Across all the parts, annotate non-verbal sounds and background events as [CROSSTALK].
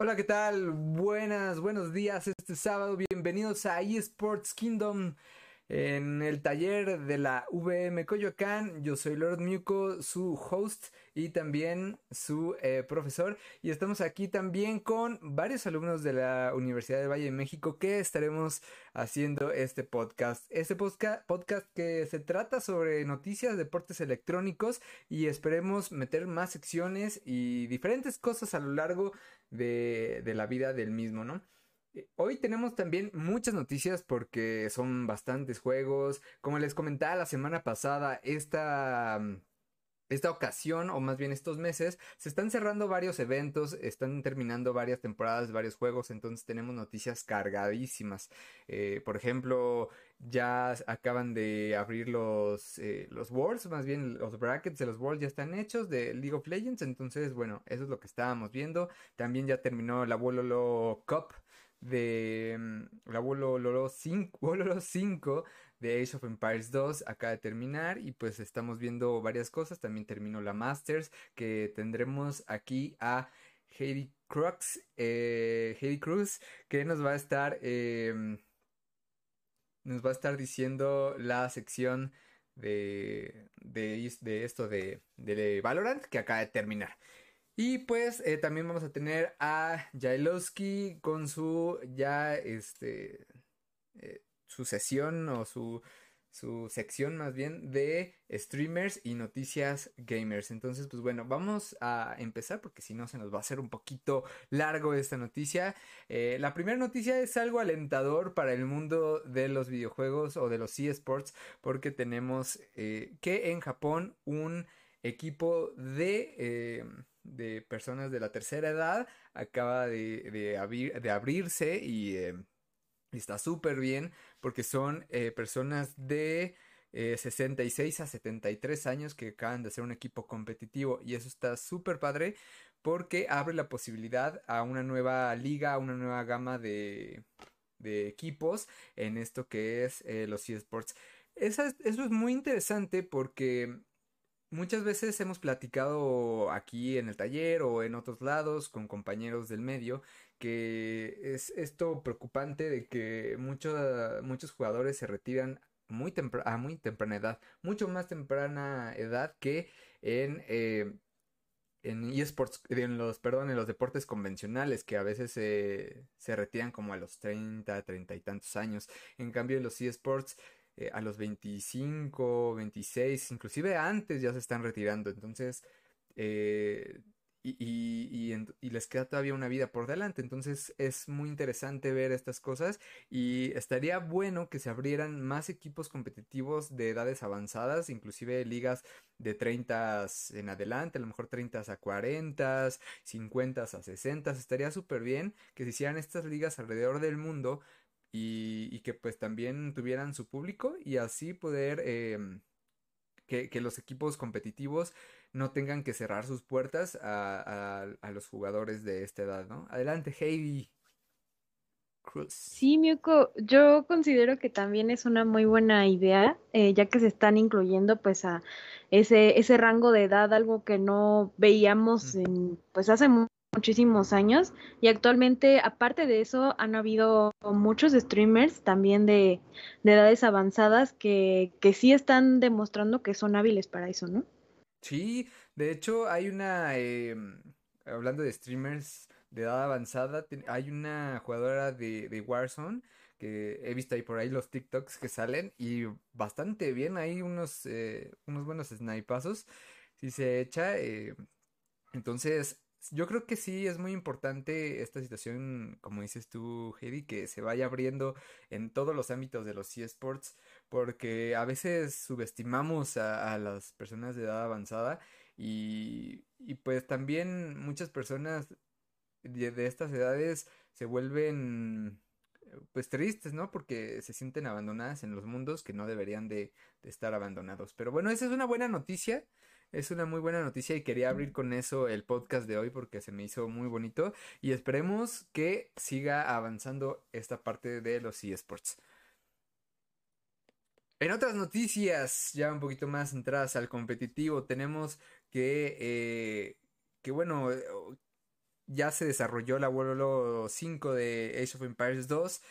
Hola, ¿qué tal? Buenas, buenos días este sábado. Bienvenidos a eSports Kingdom en el taller de la VM Coyoacán. Yo soy Lord Muco, su host y también su eh, profesor. Y estamos aquí también con varios alumnos de la Universidad del Valle de México que estaremos haciendo este podcast. Este podcast que se trata sobre noticias, deportes electrónicos y esperemos meter más secciones y diferentes cosas a lo largo de, de la vida del mismo, ¿no? Eh, hoy tenemos también muchas noticias porque son bastantes juegos. Como les comentaba la semana pasada, esta, mm, esta ocasión, o más bien estos meses, se están cerrando varios eventos, están terminando varias temporadas, varios juegos, entonces tenemos noticias cargadísimas. Eh, por ejemplo, ya acaban de abrir los, eh, los más bien los brackets de los Worlds ya están hechos de League of Legends, entonces bueno, eso es lo que estábamos viendo. También ya terminó la Wololo Cup de la Wololo 5, 5 de Age of Empires 2 acaba de terminar y pues estamos viendo varias cosas. También terminó la Masters que tendremos aquí a Heidi Crux, eh, Cruz que nos va a estar em, nos va a estar diciendo la sección de, de, de esto de, de Valorant que acaba de terminar. Y pues eh, también vamos a tener a Jailowski con su ya este eh, su sesión o su su sección más bien de streamers y noticias gamers. Entonces, pues bueno, vamos a empezar porque si no se nos va a hacer un poquito largo esta noticia. Eh, la primera noticia es algo alentador para el mundo de los videojuegos o de los eSports porque tenemos que en Japón un equipo de de personas de la tercera edad acaba de, de, abrirse y eh, está súper bien porque son eh, personas de 66 eh, a 73 años que acaban de ser un equipo competitivo y eso está súper padre porque abre la posibilidad a una nueva liga, a una nueva gama de, de equipos en esto que es los eSports. Eso es muy interesante porque Muchas veces hemos platicado aquí en el taller o en otros lados con compañeros del medio que es esto preocupante de que muchos jugadores se retiran muy a muy temprana edad, mucho más temprana edad que en eh, en eSports, en los, perdón, en los deportes convencionales, que a veces se retiran como a los 30, 30 y tantos años. En cambio, en los eSports eh, a los 25, 26, inclusive antes ya se están retirando. Entonces, eh, y, les queda todavía una vida por delante. Entonces es muy interesante ver estas cosas y estaría bueno que se abrieran más equipos competitivos de edades avanzadas, inclusive ligas de 30 en adelante, a lo mejor 30 a 40, 50 a 60. Estaría súper bien que se hicieran estas ligas alrededor del mundo y, que pues también tuvieran su público y así poder em, que, los equipos competitivos no tengan que cerrar sus puertas a, los jugadores de esta edad, ¿no? Adelante, Heidi. Cruz. Sí, Miuko, yo considero que también es una muy buena idea, eh, ya que se están incluyendo pues a ese, ese rango de edad, algo que no veíamos en, pues hace muchísimos años y actualmente aparte de eso han habido muchos streamers también de, edades avanzadas que, que, sí están demostrando que son hábiles para eso, ¿no? Sí, de hecho hay una, em, hablando de streamers de edad avanzada, hay una jugadora de, de Warzone que he visto ahí por ahí los TikToks que salen y bastante bien, hay unos, eh, unos buenos snipazos si se echa. Eh, entonces, yo creo que sí es muy importante esta situación, como dices tú, Heidi, que se vaya abriendo en todos los ámbitos de los eSports, porque a veces subestimamos a, las personas de edad avanzada y, y pues también muchas personas de, estas edades se vuelven pues tristes, ¿no? Porque se sienten abandonadas en los mundos que no deberían de, estar abandonados. Pero bueno, esa es una buena noticia es una muy buena noticia y quería abrir con eso el podcast de hoy porque se me hizo muy bonito y esperemos que siga avanzando esta parte de los eSports. En otras noticias, ya un poquito más centradas al competitivo, tenemos que, eh, que bueno, ya se desarrolló la Wololo 5 de Age of Empires 2.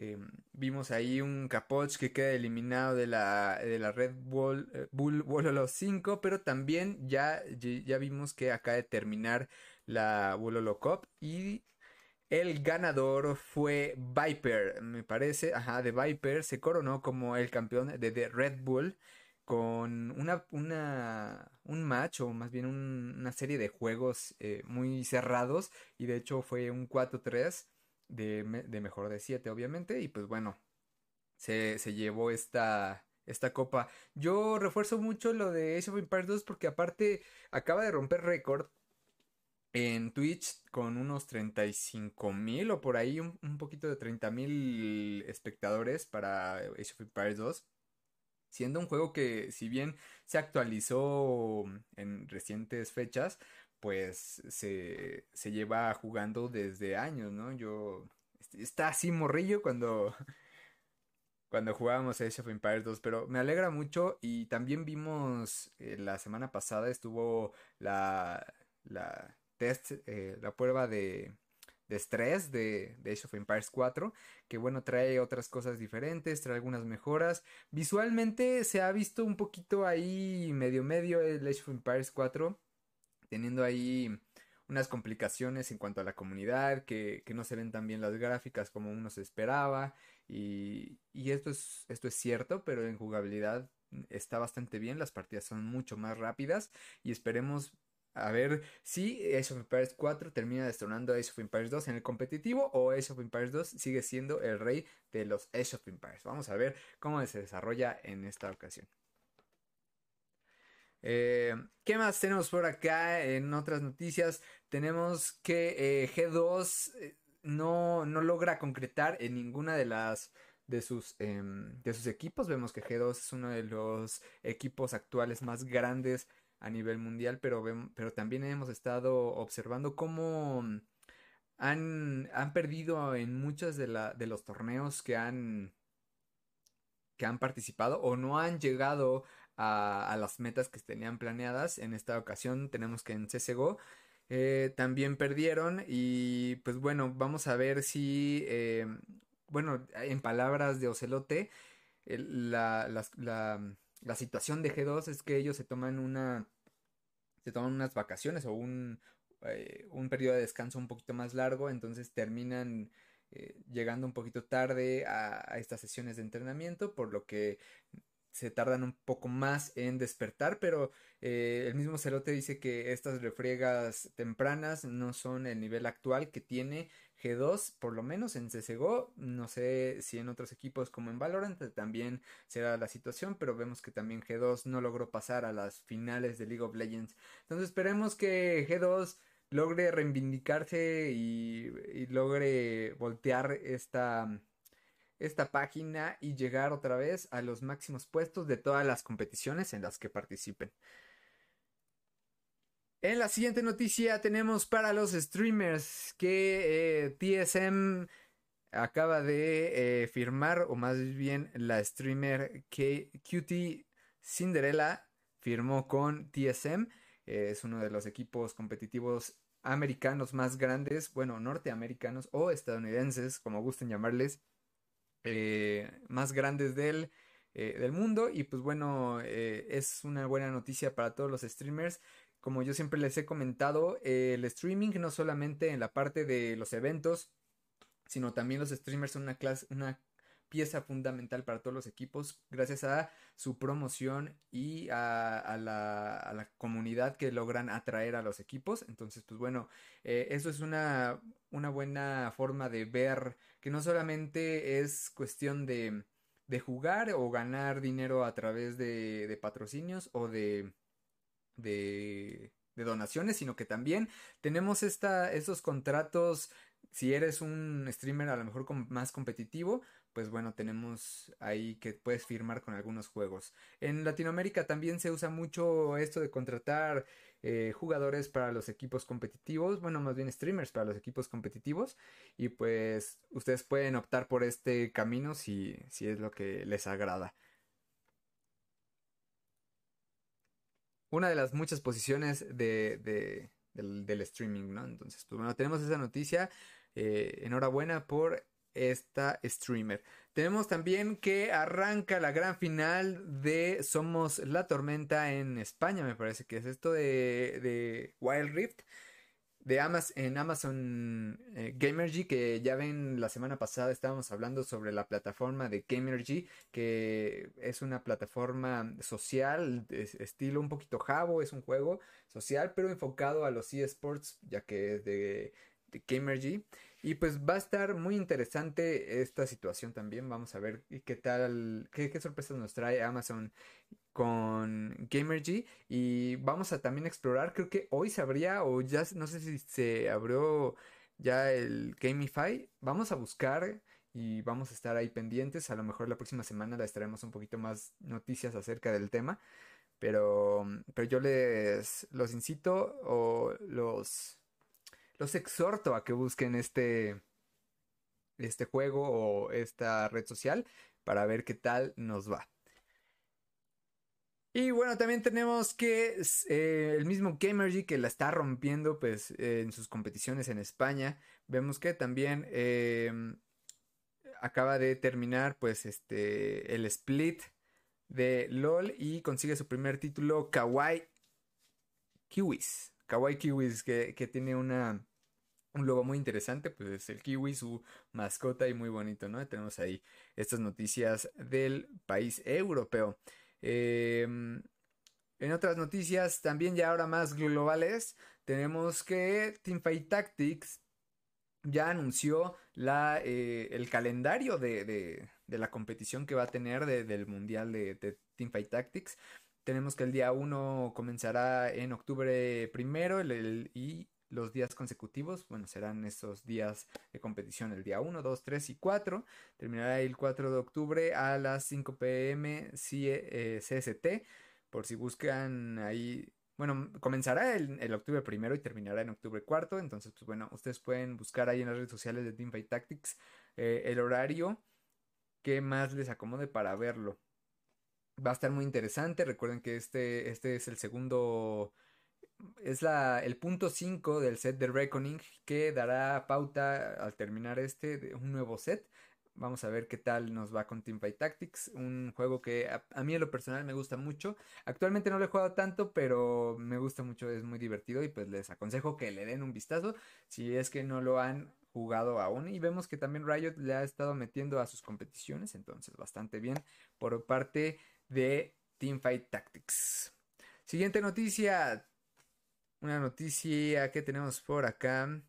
Em, vimos ahí un Capoch que queda eliminado de la, de la Red Bull, eh, Wololo 5, pero también ya, ya vimos que acaba de terminar la Wololo Cup y el ganador fue Viper, me parece, ajá, de Viper se coronó como el campeón de, The Red Bull con una, una, un match o más bien una serie de juegos eh, muy cerrados y de hecho fue un 4-3 de, de, mejor de 7 obviamente y pues bueno, se, se llevó esta, esta copa. Yo refuerzo mucho lo de Age of Empires 2 porque aparte acaba de romper récord en Twitch con unos 35 mil o por ahí un, poquito de 30 mil espectadores para Age of Empires 2. Siendo un juego que si bien se actualizó en recientes fechas, pues se, se lleva jugando desde años, ¿no? Yo... Está así morrillo cuando, [LAUGHS] cuando jugábamos Age of Empires 2, pero me alegra mucho y también vimos eh, la semana pasada estuvo la, la test, eh, la prueba de, de estrés de, de, Age of Empires 4, que bueno, trae otras cosas diferentes, trae algunas mejoras. Visualmente se ha visto un poquito ahí medio medio el Age of Empires 4, teniendo ahí unas complicaciones en cuanto a la comunidad, que, que no se ven tan bien las gráficas como uno se esperaba, y, y esto, es, esto es cierto, pero en jugabilidad está bastante bien, las partidas son mucho más rápidas y esperemos a ver si Age of Empires 4 termina destronando a Age of Empires 2 en el competitivo o Age of Empires 2 sigue siendo el rey de los Age of Empires. Vamos a ver cómo se desarrolla en esta ocasión. Eh, ¿Qué más tenemos por acá? En otras noticias tenemos que eh, G2 eh, no, no, logra concretar en ninguna de las de sus, em, de sus equipos. Vemos que G2 es uno de los equipos actuales más grandes a nivel mundial, pero, pero también hemos estado observando cómo han, han perdido en muchos de, la, de los torneos que han, que han participado o no han llegado a, las metas que tenían planeadas. En esta ocasión tenemos que en CSGO eh, también perdieron y pues bueno, vamos a ver si, eh, bueno, en palabras de Ocelote, la, la la situación de G2 es que ellos se toman una. Se toman unas vacaciones o un, eh, un periodo de descanso un poquito más largo. Entonces terminan llegando un poquito tarde a, a, estas sesiones de entrenamiento. Por lo que se tardan un poco más en despertar, pero eh, el mismo Celote dice que estas refriegas tempranas no son el nivel actual que tiene G2, por lo menos en CSGO, no sé si en otros equipos como en Valorant también será la situación, pero vemos que también G2 no logró pasar a las finales de League of Legends. Entonces esperemos que G2 logre reivindicarse y, y logre voltear esta esta página y llegar otra vez a los máximos puestos de todas las competiciones en las que participen. En la siguiente noticia tenemos para los streamers que eh, TSM acaba de eh, firmar, o más bien la streamer que QT Cinderella firmó con TSM. es uno de los equipos competitivos americanos más grandes, bueno, norteamericanos o estadounidenses, como gusten llamarles, eh, más grandes del, eh, del, mundo. Y pues bueno, eh, es una buena noticia para todos los streamers. Como yo siempre les he comentado, el streaming no solamente en la parte de los eventos, sino también los streamers son una, clase, una pieza fundamental para todos los equipos gracias a su promoción y a, la, comunidad que logran atraer a los equipos. Entonces, pues bueno, eso es una, una buena forma de ver que no solamente es cuestión de, de jugar o ganar dinero a través de, de patrocinios o de, de, de, donaciones, sino que también tenemos esta, estos contratos, si eres un streamer a lo mejor más competitivo, pues bueno, tenemos ahí que puedes firmar con algunos juegos. En Latinoamérica también se usa mucho esto de contratar eh, jugadores para los equipos competitivos, bueno, más bien streamers para los equipos competitivos y pues ustedes pueden optar por este camino si, si es lo que les agrada. Una de las muchas posiciones de, del, streaming, ¿no? Entonces, pues bueno, tenemos esa noticia. Eh, enhorabuena por esta streamer. Tenemos también que arranca la gran final de Somos la Tormenta en España, me parece que es esto de, de Wild Rift de Amazon, en Amazon eh, Gamergy, que ya ven la semana pasada estábamos hablando sobre la plataforma de Gamergy, que es una plataforma social, estilo un poquito jabo, es un juego social, pero enfocado a los eSports, ya que es de, de. Y pues va a estar muy interesante esta situación también. Vamos a ver qué tal, qué, sorpresas nos trae Amazon con Gamergy. Y vamos a también explorar, creo que hoy se abría o ya no sé si se abrió ya el Gamify, vamos a buscar y vamos a estar ahí pendientes, a lo mejor la próxima semana les traeremos un poquito más noticias acerca del tema, pero, pero yo les los incito o los los exhorto a que busquen este este juego o esta red social para ver qué tal nos va. Y bueno, también tenemos que eh, el mismo Gamergy que la está rompiendo pues en sus competiciones en España. Vemos que también em, acaba de terminar pues este el split de LOL y consigue su primer título Kawaii Kiwis. Kawaii Kiwis que, que tiene una un logo muy interesante, pues es el kiwi, su mascota y muy bonito, ¿no? Tenemos ahí estas noticias del país europeo. Em, en otras noticias, también ya ahora más globales, tenemos que Teamfight Tactics ya anunció la, eh, el calendario de, la competición que va a tener del Mundial de, de Teamfight Tactics. Tenemos que el día 1 comenzará en octubre primero y los días consecutivos, bueno, serán esos días de competición, el día 1, 2, 3 y 4. Terminará el 4 de octubre a las 5 pm CST, por si buscan ahí. Bueno, comenzará el, octubre primero y terminará en octubre cuarto. Entonces, pues bueno, ustedes pueden buscar ahí en las redes sociales de Teamfight Tactics eh, el horario que más les acomode para verlo. Va a estar muy interesante. Recuerden que este, este es el segundo es la, el punto 5 del set de Reckoning que dará pauta al terminar este de un nuevo set. Vamos a ver qué tal nos va con Teamfight Tactics, un juego que a, mí en lo personal me gusta mucho. Actualmente no lo he jugado tanto, pero me gusta mucho, es muy divertido y pues les aconsejo que le den un vistazo si es que no lo han jugado aún. Y vemos que también Riot le ha estado metiendo a sus competiciones, entonces bastante bien por parte de Teamfight Tactics. Siguiente noticia, una noticia que tenemos por acá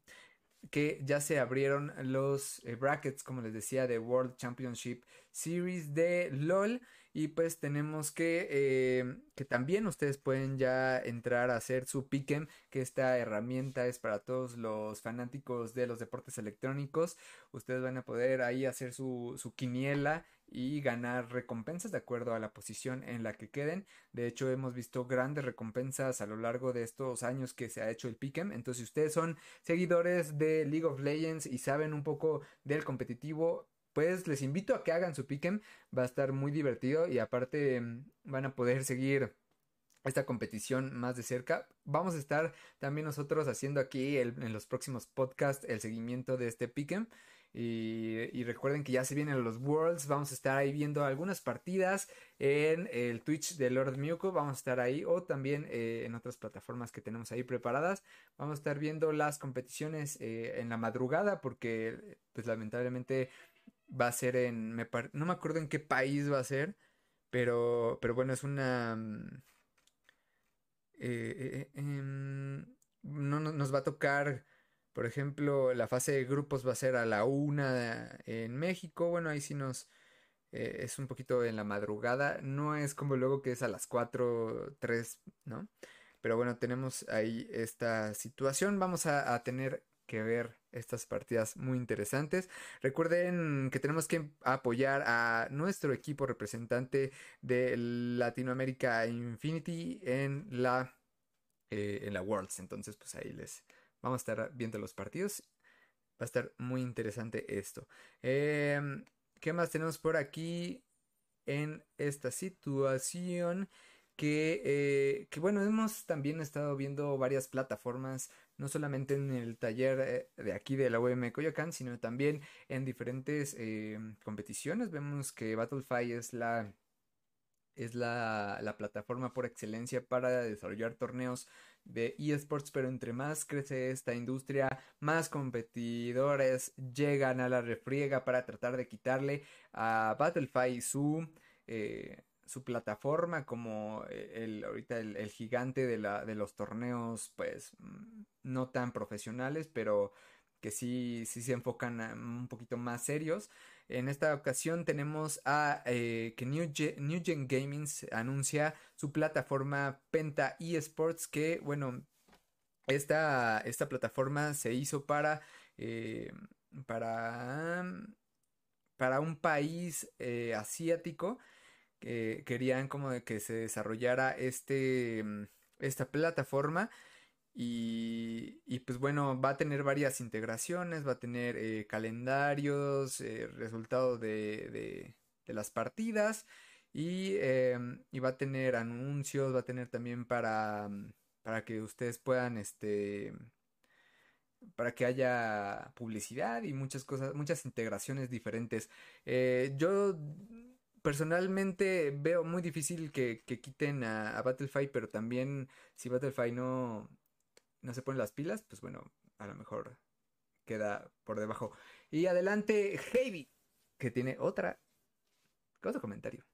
que ya se abrieron los eh, brackets, como les decía, de World Championship Series de LOL. Y pues tenemos que, eh, que también ustedes pueden ya entrar a hacer su pick'em, que esta herramienta es para todos los fanáticos de los deportes electrónicos. Ustedes van a poder ahí hacer su, su quiniela y ganar recompensas de acuerdo a la posición en la que queden. De hecho, hemos visto grandes recompensas a lo largo de estos años que se ha hecho el Pick'em. Entonces, si ustedes son seguidores de League of Legends y saben un poco del competitivo, pues les invito a que hagan su Pick'em. Va a estar muy divertido y aparte mm, van a poder seguir esta competición más de cerca. Vamos a estar también nosotros haciendo aquí en los próximos podcasts el seguimiento de este Pick'em. Y, recuerden que ya se vienen los Worlds. Vamos a estar ahí viendo algunas partidas en el Twitch de Lord Miyuko. Vamos a estar ahí o también eh, en otras plataformas que tenemos ahí preparadas. Vamos a estar viendo las competiciones eh, en la madrugada porque pues lamentablemente va a ser en... no me acuerdo en qué país va a ser. Pero, pero bueno, es una... Mm, eh, em, no, nos va a tocar por ejemplo, la fase de grupos va a ser a la una en México. Bueno, ahí sí nos eh, es un poquito en la madrugada. No es como luego que es a las 4, 3, ¿no? Pero bueno, tenemos ahí esta situación. Vamos a, tener que ver estas partidas muy interesantes. Recuerden que tenemos que apoyar a nuestro equipo representante de Latinoamérica Infinity en la eh, en la Worlds. Entonces, pues ahí les Vamos a estar viendo los partidos. Va a estar muy interesante esto. Em, ¿Qué más tenemos por aquí en esta situación? que, eh, que bueno, hemos también estado viendo varias plataformas, no solamente en el taller eh, de aquí de la UM Coyoacán, sino también en diferentes competiciones. Vemos que Battlefy es la es la, plataforma por excelencia para desarrollar torneos de eSports, pero entre más crece esta industria, más competidores llegan a la refriega para tratar de quitarle a Battlefy su, eh, su plataforma como el, ahorita el, gigante de, la, de los torneos, pues mm, no tan profesionales, pero que sí, sí se enfocan un poquito más serios. En esta ocasión tenemos a eh, que New Gen, Gaming anuncia su plataforma Penta eSports que, bueno, esta, esta plataforma se hizo para, eh, para, para un país eh, asiático que querían como de que se desarrollara este, esta plataforma y, pues bueno, va a tener varias integraciones, va a tener eh, calendarios, eh, resultados de, de, las partidas y, em, y, va a tener anuncios, va a tener también para, mm, para que ustedes puedan, este, para que haya publicidad y muchas cosas, muchas integraciones diferentes. Eh, yo personalmente veo muy difícil que, quiten a, a Battlefield, pero también si Battlefield no no se ponen las pilas, pues bueno, a lo mejor queda por debajo. Y adelante, Heavy, que tiene otra, otro comentario.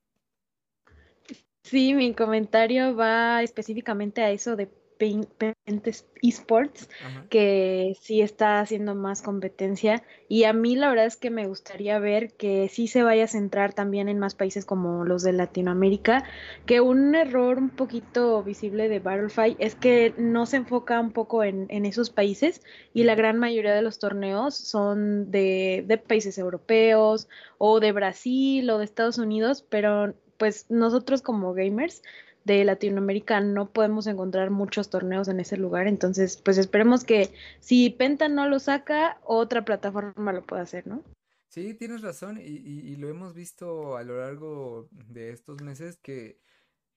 Sí, mi comentario va específicamente a eso de Pentes Esports, que sí está haciendo más competencia. Y a mí la verdad es que me gustaría ver que sí se vaya a centrar también en más países como los de Latinoamérica, que un error un poquito visible de Battlefy es que no se enfoca un poco en, esos países y la gran mayoría de los torneos son de, de países europeos o de Brasil o de Estados Unidos, pero pues nosotros como gamers de Latinoamérica no podemos encontrar muchos torneos en ese lugar, entonces pues esperemos que si Penta no lo saca, otra plataforma lo pueda hacer, ¿no? Sí, tienes razón y, lo hemos visto a lo largo de estos meses que,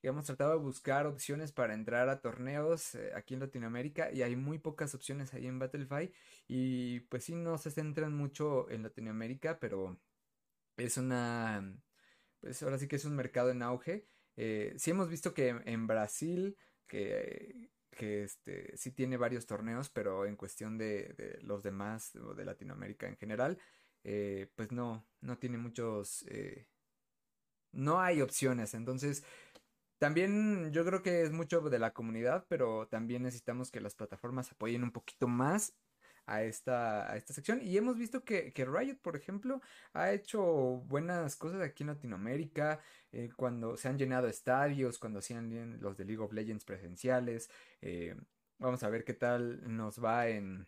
hemos tratado de buscar opciones para entrar a torneos eh, aquí en Latinoamérica y hay muy pocas opciones ahí en Battlefy y pues sí no se centran mucho en Latinoamérica, pero es una, pues ahora sí que es un mercado en auge eh, sí hemos visto que en Brasil, que, que este, sí tiene varios torneos, pero en cuestión de, los demás, o de Latinoamérica en general, eh, pues no, no tiene muchos, eh, no hay opciones. Entonces, también yo creo que es mucho de la comunidad, pero también necesitamos que las plataformas apoyen un poquito más a esta, a esta sección. Y hemos visto que, que, Riot, por ejemplo, ha hecho buenas cosas aquí en Latinoamérica, eh, cuando se han llenado estadios, cuando hacían los de League of Legends presenciales. Eh, vamos a ver qué tal nos va en,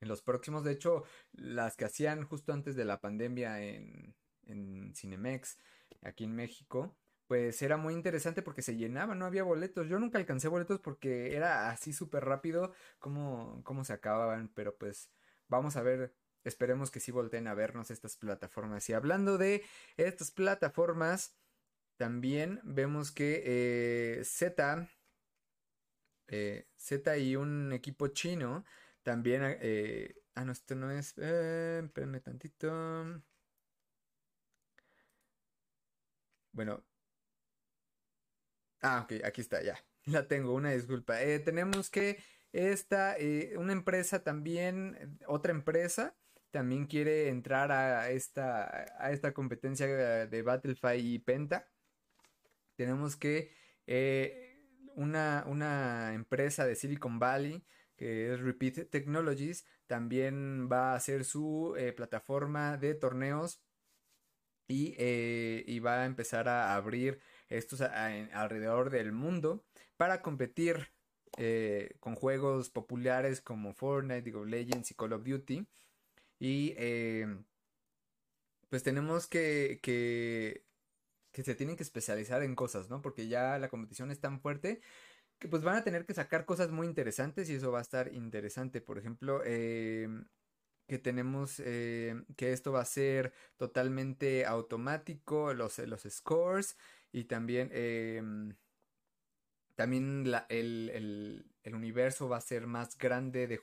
en los próximos. De hecho, las que hacían justo antes de la pandemia en, en Cinemex, aquí en México, pues era muy interesante porque se llenaba, no había boletos. Yo nunca alcancé boletos porque era así súper rápido como, se acababan, pero pues vamos a ver, esperemos que sí volteen a vernos estas plataformas. Y hablando de estas plataformas, también vemos que eh, Z, eh, Z y un equipo chino también... Eh, ah, no, esto no es... Eh, espérenme tantito. Bueno, Ah, ok, aquí está, ya. [LAUGHS] La tengo, una disculpa. Eh, tenemos que esta, eh, una empresa también, otra empresa, también quiere entrar a esta, a esta competencia de Battlefy y Penta. Tenemos que eh, una, una empresa de Silicon Valley, que es Repeat Technologies, también va a hacer su plataforma de torneos y, y va a empezar a abrir estos alrededor del mundo para competir eh, con juegos populares como Fortnite, League of Legends y Call of Duty. Y eh, pues tenemos que, que, se tienen que especializar en cosas, ¿no? Porque ya la competición es tan fuerte que pues van a tener que sacar cosas muy interesantes y eso va a estar interesante. Por ejemplo, eh, que tenemos que esto va a ser totalmente automático, los, los scores y también em, también la, el, el, universo va a ser más grande de,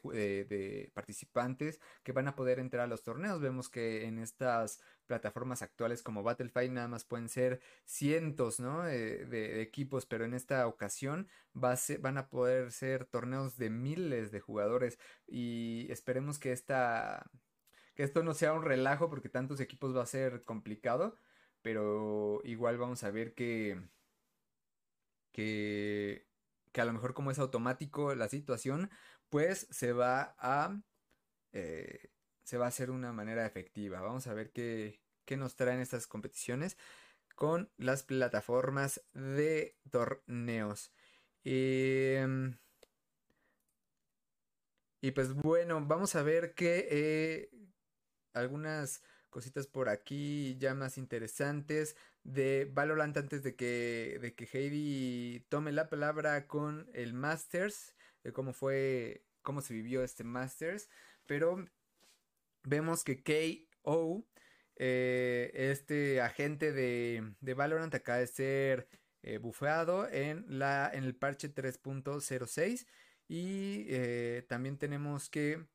de, participantes que van a poder entrar a los torneos. Vemos que en estas plataformas actuales como Battlefield nada más pueden ser cientos ¿no? de, equipos, pero en esta ocasión va van a poder ser torneos de miles de jugadores y esperemos que esta que esto no sea un relajo porque tantos equipos va a ser complicado, pero igual vamos a ver que que, que a lo mejor como es automático la situación, pues se va a eh, se va a hacer una manera efectiva. Vamos a ver qué, qué nos traen estas competiciones con las plataformas de torneos. Em, y pues bueno, vamos a ver que eh, algunas cositas por aquí ya más interesantes de Valorant antes de que, de que Heidi tome la palabra con el Masters, de cómo fue, cómo se vivió este Masters, pero vemos que KO, eh, este agente de, de, Valorant acaba de ser eh, bufeado en, en el parche 3.06 y eh, también tenemos que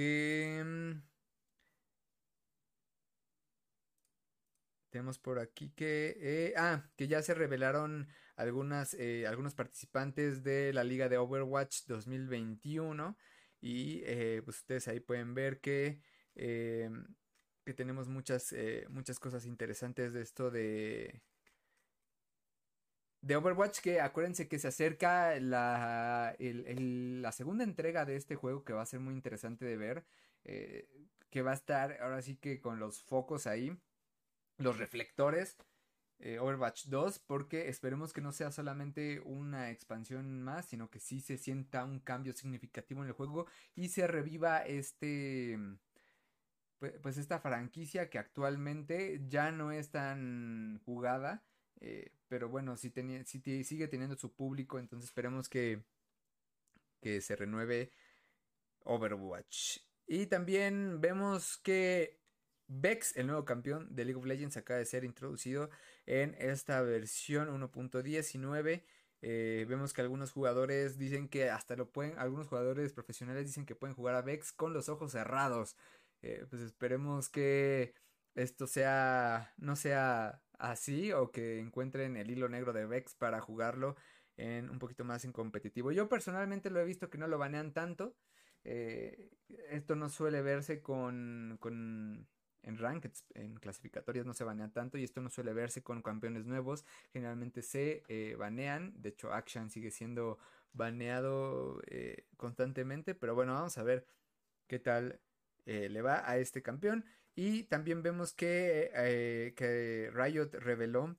mm, tenemos por aquí que eh, ah que ya se revelaron algunas eh, algunos participantes de la liga de Overwatch 2021 y eh, pues ustedes ahí pueden ver que que tenemos muchas muchas cosas interesantes de esto de de Overwatch que acuérdense que se acerca la, la segunda entrega de este juego que va a ser muy interesante de ver. Eh, que va a estar ahora sí que con los focos ahí, los reflectores. Eh, Overwatch 2 porque esperemos que no sea solamente una expansión más, sino que sí se sienta un cambio significativo en el juego y se reviva este pues, pues esta franquicia que actualmente ya no es tan jugada eh, pero bueno, si sigue teniendo su público, entonces esperemos que, que se renueve Overwatch. Y también vemos que Vex, el nuevo campeón de League of Legends, acaba de ser introducido en esta versión 1.19. Eh, vemos que algunos jugadores dicen que hasta lo pueden, algunos jugadores profesionales dicen que pueden jugar a Vex con los ojos cerrados. Eh, pues esperemos que esto sea, no sea así o que encuentren el hilo negro de Vex para jugarlo en un poquito más en competitivo. Yo personalmente lo he visto que no lo banean tanto. Eh, esto no suele verse con, con en rankeds, en clasificatorias no se banea tanto y esto no suele verse con campeones nuevos. Generalmente se eh, banean. De hecho, Action sigue siendo baneado eh, constantemente. Pero bueno, vamos a ver qué tal le va a este campeón. Y también vemos que, eh, que Riot reveló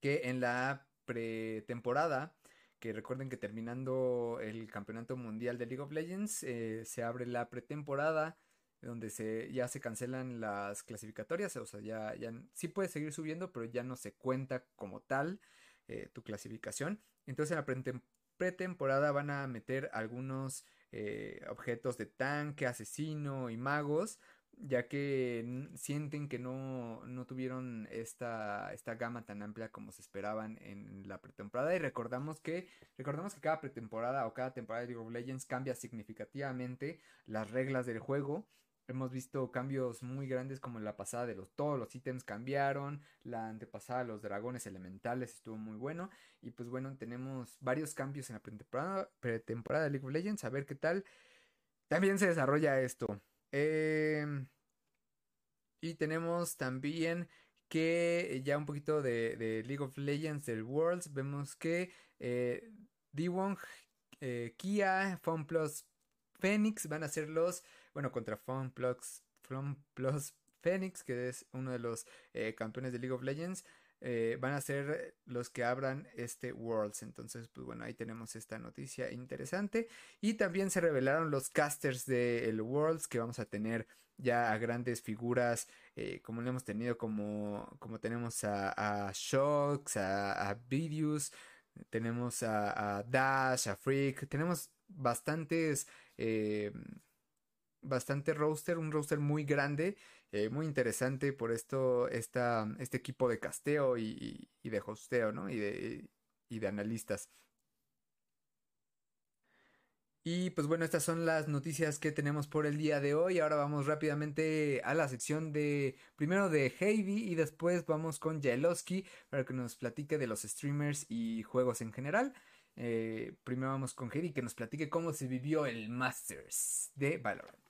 que en la pretemporada, que recuerden que terminando el campeonato mundial de League of Legends, eh, se abre la pretemporada donde se, ya se cancelan las clasificatorias, o sea, ya, ya sí puedes seguir subiendo, pero ya no se cuenta como tal eh, tu clasificación. Entonces en la pretemporada van a meter algunos objetos de tanque, asesino y magos ya que sienten que no, no tuvieron esta, esta gama tan amplia como se esperaban en la pretemporada. Y recordamos que recordamos que cada pretemporada o cada temporada de League of Legends cambia significativamente las reglas del juego. Hemos visto cambios muy grandes como en la pasada de los todos los ítems cambiaron la antepasada los dragones elementales estuvo muy bueno. Y pues bueno tenemos varios cambios en la pretemporada, pretemporada de League of Legends a ver qué tal. También se desarrolla esto Em, y tenemos también que ya un poquito de, League of Legends del Worlds. Vemos que eh, D1, eh, Kia, FunPlus, Phoenix van a ser los, bueno, contra FunPlus, Plus Phoenix, que es uno de los eh, campeones de League of Legends. Eh, van a ser los que abran este Worlds. Entonces, pues bueno, ahí tenemos esta noticia interesante. Y también se revelaron los casters del Worlds que vamos a tener ya a grandes figuras eh, como lo hemos tenido como, como tenemos a, a Shocks, a, a Videos, tenemos a, Dash, a Freak, tenemos bastantes... Eh, bastante roster, un roster muy grande, eh, muy interesante por esto, esta, este equipo de casteo y, de hosteo, ¿no? Y de, y de analistas. Y pues bueno, estas son las noticias que tenemos por el día de hoy. Ahora vamos rápidamente a la sección de primero de Heavy y después vamos con Jailowski para que nos platique de los streamers y juegos en general. Eh, primero vamos con Heavy que nos platique cómo se vivió el Masters de Valorant.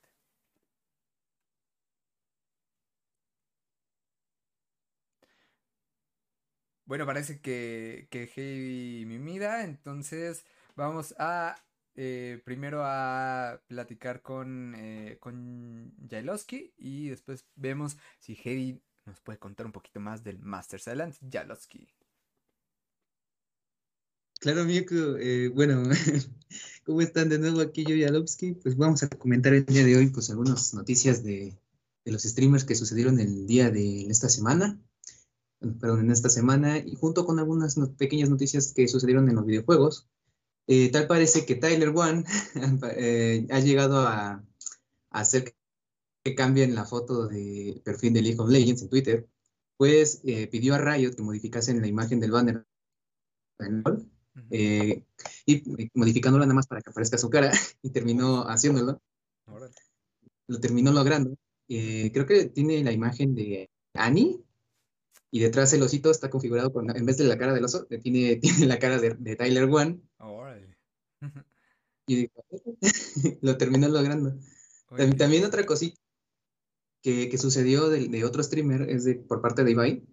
Bueno, parece que, que Heavy me mira, entonces vamos a eh, primero a platicar con, eh, con y después vemos si Heavy nos puede contar un poquito más del Masters. Adelante, Jailowski. Claro, Mieko. Eh, bueno, [LAUGHS] ¿cómo están de nuevo aquí yo, Yalovsky? Pues vamos a comentar el día de hoy pues algunas noticias de, de los streamers que sucedieron el día de esta semana, perdón, en esta semana, y junto con algunas pequeñas noticias que sucedieron en los videojuegos. Eh, tal parece que Tyler One [LAUGHS] eh, ha llegado a, hacer que cambien la foto de perfil de League of Legends en Twitter, pues eh, pidió a Riot que modificasen la imagen del banner y modificándola nada más para que aparezca su cara [LAUGHS] y terminó haciéndolo. Lo terminó logrando. creo que tiene la imagen de Annie y detrás el osito está configurado con, en vez de la cara del oso, tiene, [LAUGHS] tiene la cara de, de Tyler One. y [LAUGHS] lo terminó logrando. También, otra cosita que, que sucedió de, de, otro streamer es de, por parte de Ibai,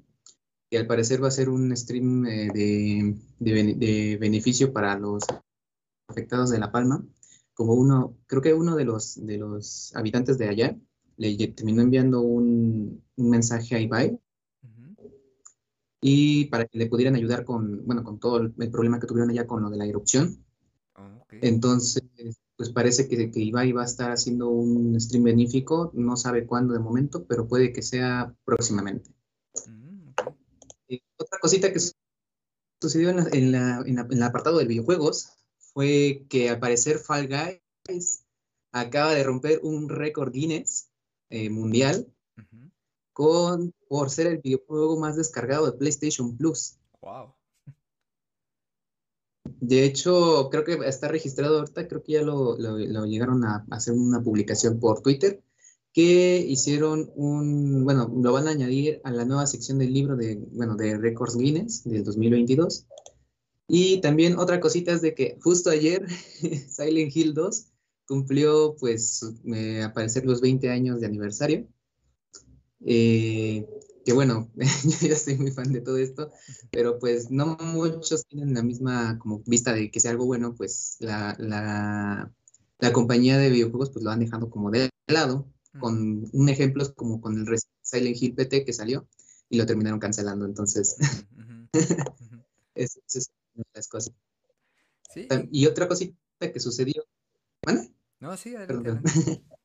que al parecer va a ser un stream eh, de, de, beneficio para los afectados de La Palma. Como uno, creo que uno de los, de los habitantes de allá le terminó enviando un, un mensaje a Ibai y para que le pudieran ayudar con, bueno, con todo el, problema que tuvieron allá con lo de la erupción. Ah, Entonces, pues parece que, que Ibai va a estar haciendo un stream benéfico, no sabe cuándo de momento, pero puede que sea próximamente. Mm, eh, otra cosita que sucedió en, en, la, en, el apartado de videojuegos fue que al parecer Fall Guys acaba de romper un récord Guinness eh, mundial con, por ser el videojuego más descargado de PlayStation Plus. Wow. De hecho, creo que está registrado ahorita, creo que ya lo, llegaron a hacer una publicación por Twitter, que hicieron un, bueno, lo van a añadir a la nueva sección del libro de, bueno, de Records Guinness del 2022. Y también otra cosita es de que justo ayer [LAUGHS] Silent Hill 2 cumplió, pues, eh, aparecer los 20 años de aniversario. Eh, que bueno, [LAUGHS] yo ya soy muy fan de todo esto, pero pues no muchos tienen la misma como vista de que sea algo bueno, pues la, la, la compañía de videojuegos pues lo han dejado como de lado, con un ejemplo es como con el Silent Hill PT que salió y lo terminaron cancelando, entonces [LAUGHS] es, es, una de las cosas. Y otra cosita que sucedió, ¿vale? No, sí, adelante. Eh, [LAUGHS]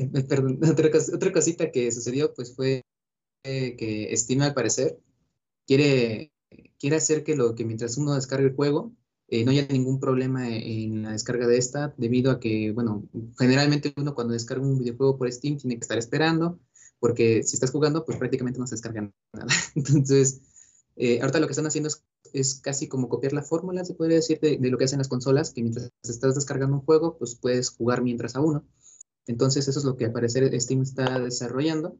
[LAUGHS] perdón, otra, cosita que sucedió pues fue eh, que Steam al parecer quiere, quiere hacer que, lo, que mientras uno descargue el juego eh, no haya ningún problema en la descarga de esta debido a que, bueno, generalmente uno cuando descarga un videojuego por Steam tiene que estar esperando porque si estás jugando pues prácticamente no se descarga nada. [LAUGHS] Entonces, ahorita lo que están haciendo es, casi como copiar la fórmula, se podría decir, de, de, lo que hacen las consolas, que mientras estás descargando un juego, pues puedes jugar mientras a uno. Entonces eso es lo que al parecer Steam está desarrollando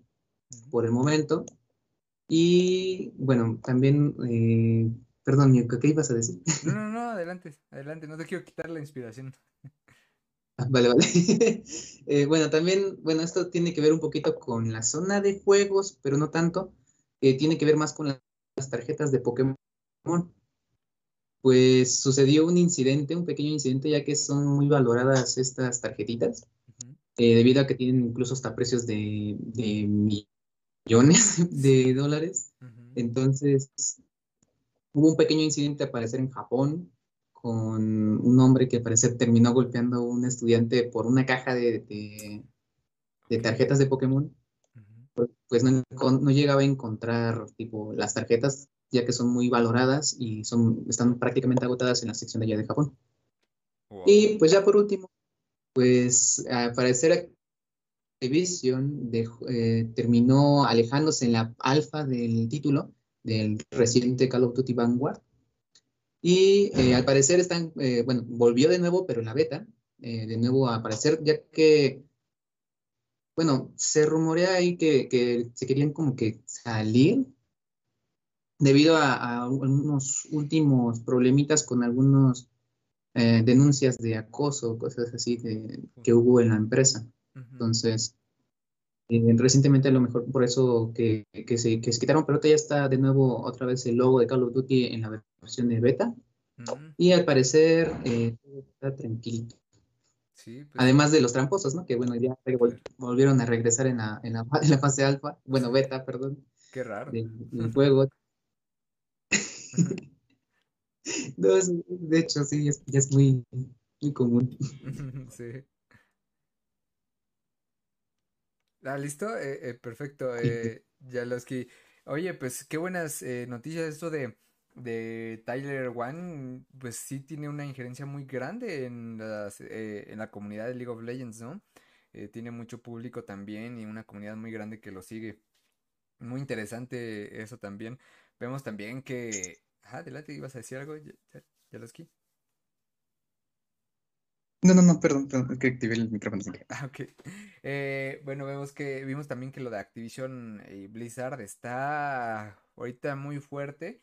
por el momento. Y bueno, también, eh, perdón, ¿qué ibas a decir? No, no, no, adelante, adelante, no te quiero quitar la inspiración. [LAUGHS] Ah, vale, vale. [LAUGHS] Eh, bueno, también, bueno, esto tiene que ver un poquito con la zona de juegos, pero no tanto. Eh, tiene que ver más con las tarjetas de Pokémon. Pues sucedió un incidente, un pequeño incidente, ya que son muy valoradas estas tarjetitas. Eh, debido a que tienen incluso hasta precios de, millones [LAUGHS] de dólares. Entonces, hubo un pequeño incidente al parecer en Japón con un hombre que al parecer terminó golpeando a un estudiante por una caja de, tarjetas de Pokémon. Pues no, no, llegaba a encontrar tipo las tarjetas ya que son muy valoradas y son, están prácticamente agotadas en la sección de allá de Japón. Y pues ya por último, pues al parecer Activision eh, terminó alejándose en la alfa del título del reciente Call of Duty Vanguard. Y eh, al parecer están, eh, bueno, volvió de nuevo, pero en la beta, de nuevo a aparecer, ya que, bueno, se rumorea ahí que, que se querían como que salir debido a, unos últimos problemitas con algunos denuncias de acoso, cosas así que hubo en la empresa. Entonces, eh, recientemente a lo mejor por eso que, que, se, que se quitaron, pero ya está de nuevo otra vez el logo de Call of Duty en la versión de beta. Y al parecer eh, está tranquilo. Sí, pues Además de los tramposos, ¿no? Que bueno, ya volvieron a regresar en la, en la, [LAUGHS] en la fase alfa, bueno, beta, perdón. Qué raro. Del, [LAUGHS] juego. [LAUGHS] [LAUGHS] no, de hecho, sí, ya es muy, muy común. [LAUGHS] sí. Ah, listo, eh, eh, perfecto, eh. Oye, pues qué buenas eh, noticias esto de, de Tyler One, pues sí tiene una injerencia muy grande en, las, en la comunidad de League of Legends, ¿no? tiene mucho público también y una comunidad muy grande que lo sigue. Muy interesante eso también. Vemos también que... Ah, adelante, ibas a decir algo, Jalowski. No, no, no, perdón, perdón, es que activé el micrófono. Ah, ok. Eh, bueno, vemos que, vimos también que lo de Activision y Blizzard está ahorita muy fuerte.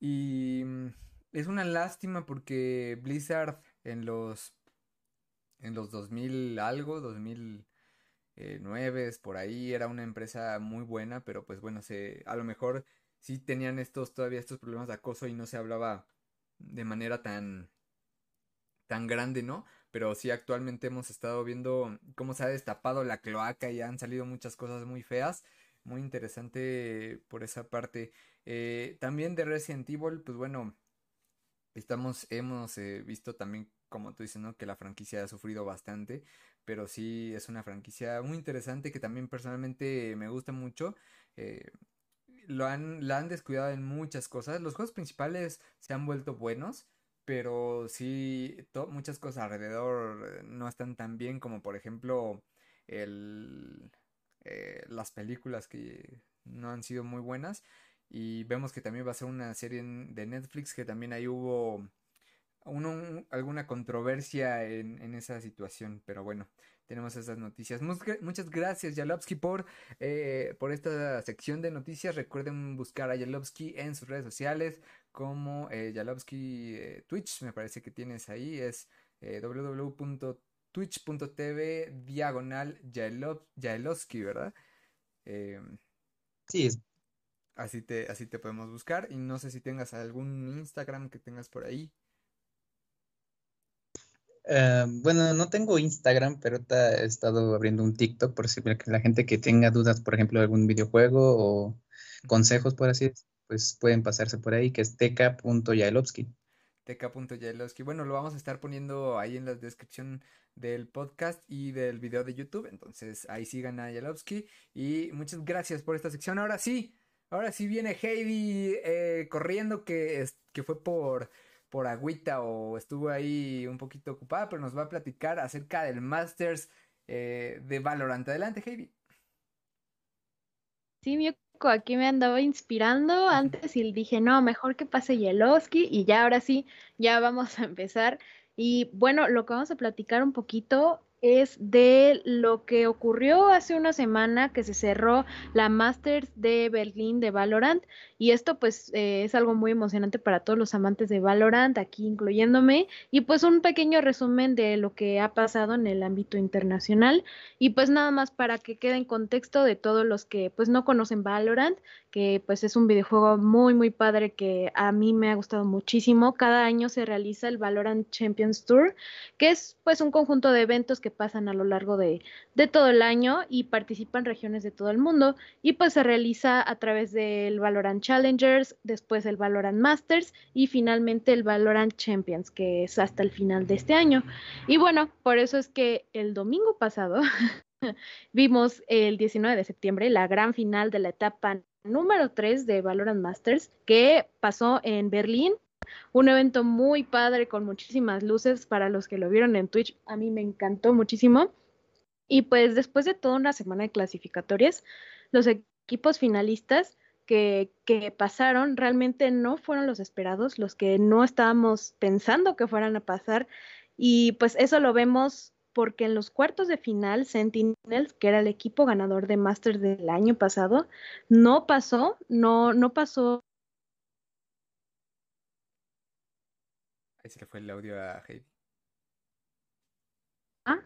Y mm, es una lástima porque Blizzard en los, en los 2000 algo, 2009, por ahí, era una empresa muy buena, pero pues bueno, se, a lo mejor sí tenían estos, todavía estos problemas de acoso y no se hablaba de manera tan, tan grande, ¿no? pero sí actualmente hemos estado viendo cómo se ha destapado la cloaca y han salido muchas cosas muy feas. Muy interesante por esa parte. Eh, también de Resident Evil, pues bueno, estamos, hemos eh, visto también, como tú dices, ¿no? Que la franquicia ha sufrido bastante, pero sí es una franquicia muy interesante que también personalmente me gusta mucho. Eh, lo han, la han descuidado en muchas cosas. Los juegos principales se han vuelto buenos pero sí, muchas cosas alrededor no están tan bien como por ejemplo el, eh, las películas que no han sido muy buenas y vemos que también va a ser una serie de Netflix que también ahí hubo alguna controversia en, esa situación, pero bueno, tenemos esas noticias. Muchas gracias, Yalovsky, por, eh, por esta sección de noticias. Recuerden buscar a Yalovsky en sus redes sociales como eh, eh, Twitch, me parece que tienes ahí, es eh, www.twitch.tv diagonal Yalovsky, ¿verdad? Sí, es. Así te, así te podemos buscar y no sé si tengas algún Instagram que tengas por ahí. Em, bueno, no tengo Instagram, pero he estado abriendo un TikTok por si la gente que tenga dudas, por ejemplo, de algún videojuego o consejos, por así decirlo pues pueden pasarse por ahí, que es teca.yaelovsky. Teca.yaelovsky. Bueno, lo vamos a estar poniendo ahí en la descripción del podcast y del video de YouTube. Entonces ahí sigan a Yalovsky. Y muchas gracias por esta sección. Ahora sí, ahora sí viene Heidi eh, corriendo que fue por, por agüita o estuvo ahí un poquito ocupada, pero nos va a platicar acerca del Masters eh, de Valorant. Adelante, Heidi. Sí, mi aquí me andaba inspirando antes y dije, no, mejor que pase Yelowski y ya ahora sí, ya vamos a empezar. Y bueno, lo que vamos a platicar un poquito es de lo que ocurrió hace una semana que se cerró la Masters de Berlín de Valorant y esto pues eh, es algo muy emocionante para todos los amantes de Valorant, aquí incluyéndome y pues un pequeño resumen de lo que ha pasado en el ámbito internacional. Y pues nada más para que quede en contexto de todos los que pues no conocen Valorant, que pues es un videojuego muy muy padre que a mí me ha gustado muchísimo. Cada año se realiza el Valorant Champions Tour, que es pues un conjunto de eventos que pasan a lo largo de, todo el año y participan regiones de todo el mundo y pues se realiza a través del Valorant Challengers, después el Valorant Masters y finalmente el Valorant Champions, que es hasta el final de este año. Y bueno, por eso es que el domingo pasado [LAUGHS] vimos el 19 de septiembre la gran final de la etapa número 3 de Valorant Masters que pasó en Berlín un evento muy padre con muchísimas luces para los que lo vieron en Twitch. A mí me encantó muchísimo. Y pues después de toda una semana de clasificatorias, los equipos finalistas que, que, pasaron realmente no fueron los esperados, los que no estábamos pensando que fueran a pasar. Y pues eso lo vemos porque en los cuartos de final, Sentinels, que era el equipo ganador de Masters del año pasado, no pasó, no, no pasó Ahí se le fue el audio a Heidi. ¿Ah?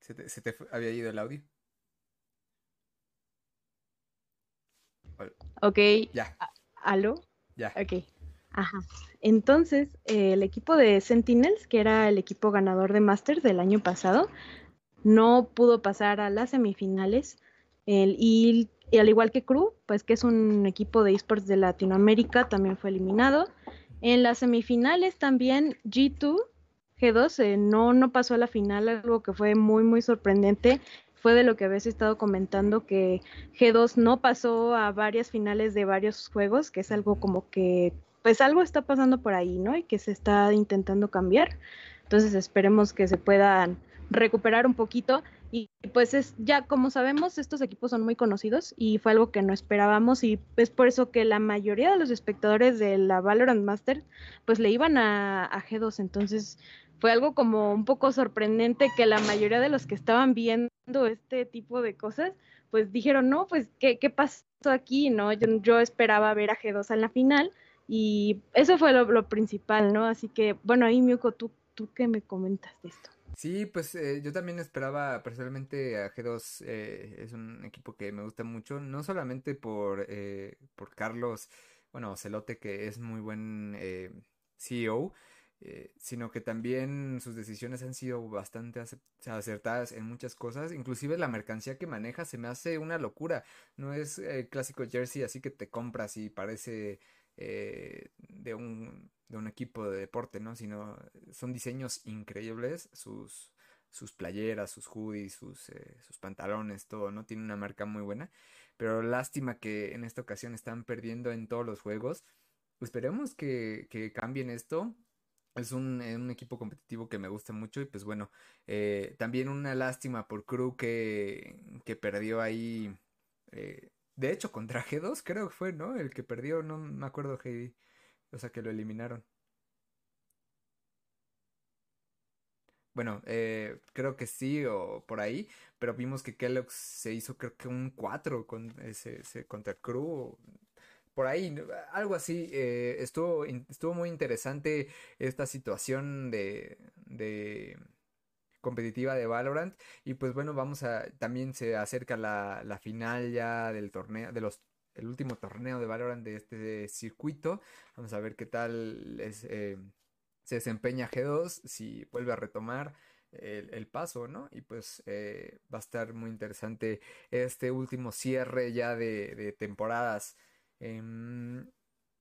¿Se te, había ido el audio? Ok. Ya. ¿Aló? Ya. Ok. Ajá. Entonces, el equipo de Sentinels, que era el equipo ganador de Masters del año pasado, no pudo pasar a las semifinales. y, al igual que Crew, pues que es un equipo de esports de Latinoamérica, también fue eliminado. En las semifinales también G2, G2 eh, no, no pasó a la final, algo que fue muy, muy sorprendente. Fue de lo que habéis estado comentando que G2 no pasó a varias finales de varios juegos, que es algo como que, pues algo está pasando por ahí, ¿no? Y que se está intentando cambiar. Entonces esperemos que se puedan recuperar un poquito. Y pues es ya como sabemos, estos equipos son muy conocidos y fue algo que no esperábamos y es por eso que la mayoría de los espectadores de la Valorant Master pues le iban a, G2. Entonces fue algo como un poco sorprendente que la mayoría de los que estaban viendo este tipo de cosas pues dijeron, no, pues ¿qué, qué pasó aquí? no yo, yo, esperaba ver a G2 en la final y eso fue lo, principal, ¿no? Así que bueno, ahí Miuko, ¿tú, ¿tú qué me comentas de esto? Sí, pues eh, yo también esperaba personalmente a G2, eh, es un equipo que me gusta mucho, no solamente por, eh, por Carlos, bueno, Celote, que es muy buen CEO, sino que también sus decisiones han sido bastante acertadas en muchas cosas, inclusive la mercancía que maneja se me hace una locura, no es clásico jersey así que te compras y parece de un de un equipo de deporte, ¿no? Sino son diseños increíbles, sus, sus playeras, sus hoodies, sus, eh, sus pantalones, todo, ¿no? Tiene una marca muy buena. Pero lástima que en esta ocasión están perdiendo en todos los juegos. Esperemos que, que cambien esto. Es un, eh, un, equipo competitivo que me gusta mucho y pues bueno, eh, también una lástima por Crew que, que perdió ahí. De hecho, contra G2 creo que fue, ¿no? El que perdió, no me acuerdo, Heidi. O sea, que lo eliminaron. Bueno, eh, creo que sí, o por ahí, pero vimos que Kellogg's se hizo creo que un 4 con ese, ese contra Crew, por ahí, algo así. Eh, estuvo, estuvo muy interesante esta situación de, de competitiva de Valorant. Y pues bueno, vamos a. También se acerca la, la final ya del torneo, de los el último torneo de Valorant de este circuito. Vamos a ver qué tal eh, se desempeña G2, si vuelve a retomar el, paso, ¿no? Y pues eh, va a estar muy interesante este último cierre ya de, temporadas. Em,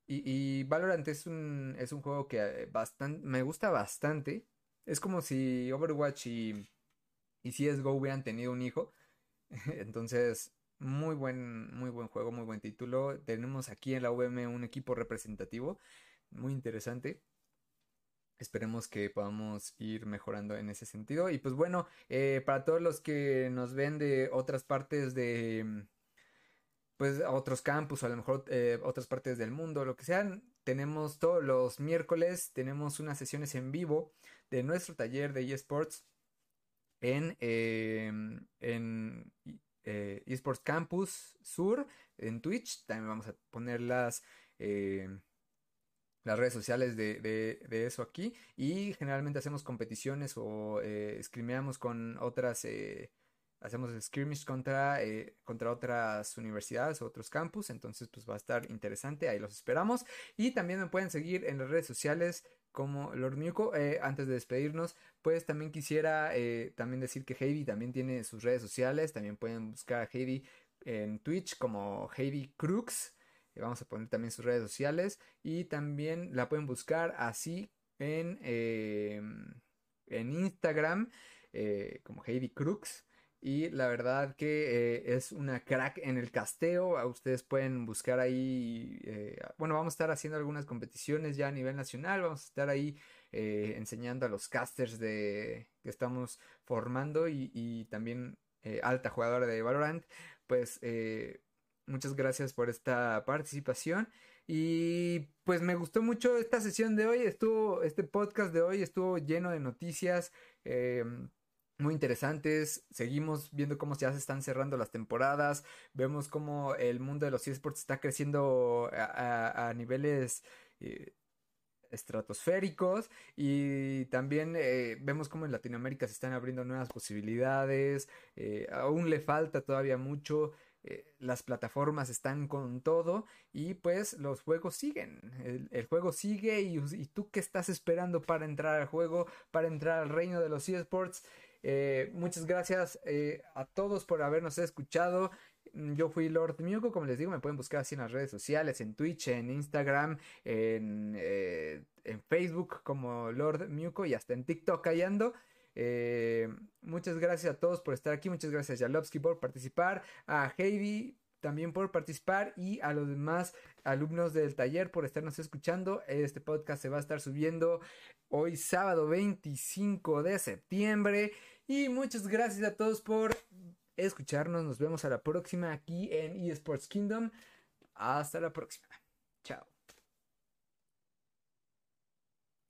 y, Valorant es un, es un juego que eh, bastante, me gusta bastante. Es como si Overwatch y, y CSGO hubieran tenido un hijo. [LAUGHS] Entonces, muy buen, muy buen juego, muy buen título. Tenemos aquí en la VM un equipo representativo, muy interesante. Esperemos que podamos ir mejorando en ese sentido. Y pues bueno, eh, para todos los que nos ven de otras partes de, pues otros campus o a lo mejor eh, otras partes del mundo, lo que sean, tenemos todos los miércoles, tenemos unas sesiones en vivo de nuestro taller de eSports en, em, en eh, eSports Campus Sur en Twitch. También vamos a poner las, eh, las redes sociales de, eso aquí. Y generalmente hacemos competiciones o eh, con otras. Eh, hacemos scrimmage contra, contra otras universidades o otros campus. Entonces, pues va a estar interesante. Ahí los esperamos. Y también me pueden seguir en las redes sociales como Lord Muco. Eh, antes de despedirnos, pues también quisiera eh, también decir que Heidi también tiene sus redes sociales. También pueden buscar a Heidi en Twitch como Heidi Crux. Eh, vamos a poner también sus redes sociales. Y también la pueden buscar así en, en Instagram como Heidi Crux. Y la verdad que eh, es una crack en el casteo. Ustedes pueden buscar ahí, eh, bueno, vamos a estar haciendo algunas competiciones ya a nivel nacional, vamos a estar ahí eh, enseñando a los casters de, que estamos formando y, también alta jugadora de Valorant. Pues muchas gracias por esta participación. Y pues me gustó mucho esta sesión de hoy, estuvo, este podcast de hoy estuvo lleno de noticias. Em, muy interesantes. Seguimos viendo cómo ya se están cerrando las temporadas. Vemos cómo el mundo de los esports está creciendo a, niveles eh, estratosféricos. Y también eh, vemos cómo en Latinoamérica se están abriendo nuevas posibilidades. Eh, aún le falta todavía mucho. las plataformas están con todo y pues los juegos siguen. El, juego sigue y, y, tú qué estás esperando para entrar al juego, para entrar al reino de los esports. Eh, muchas gracias eh, a todos por habernos escuchado. Mm, yo fui Lord Muco, como les digo, me pueden buscar así en las redes sociales, en Twitch, en Instagram, en, eh, Facebook como Lord Muco y hasta en TikTok callando. muchas gracias a todos por estar aquí, muchas gracias a por participar, a Heavy también por participar y a los demás alumnos del taller por estarnos escuchando. Este podcast se va a estar subiendo hoy sábado 25 de septiembre. Y muchas gracias a todos por escucharnos. Nos vemos a la próxima aquí en eSports Kingdom. Hasta la próxima. Chao.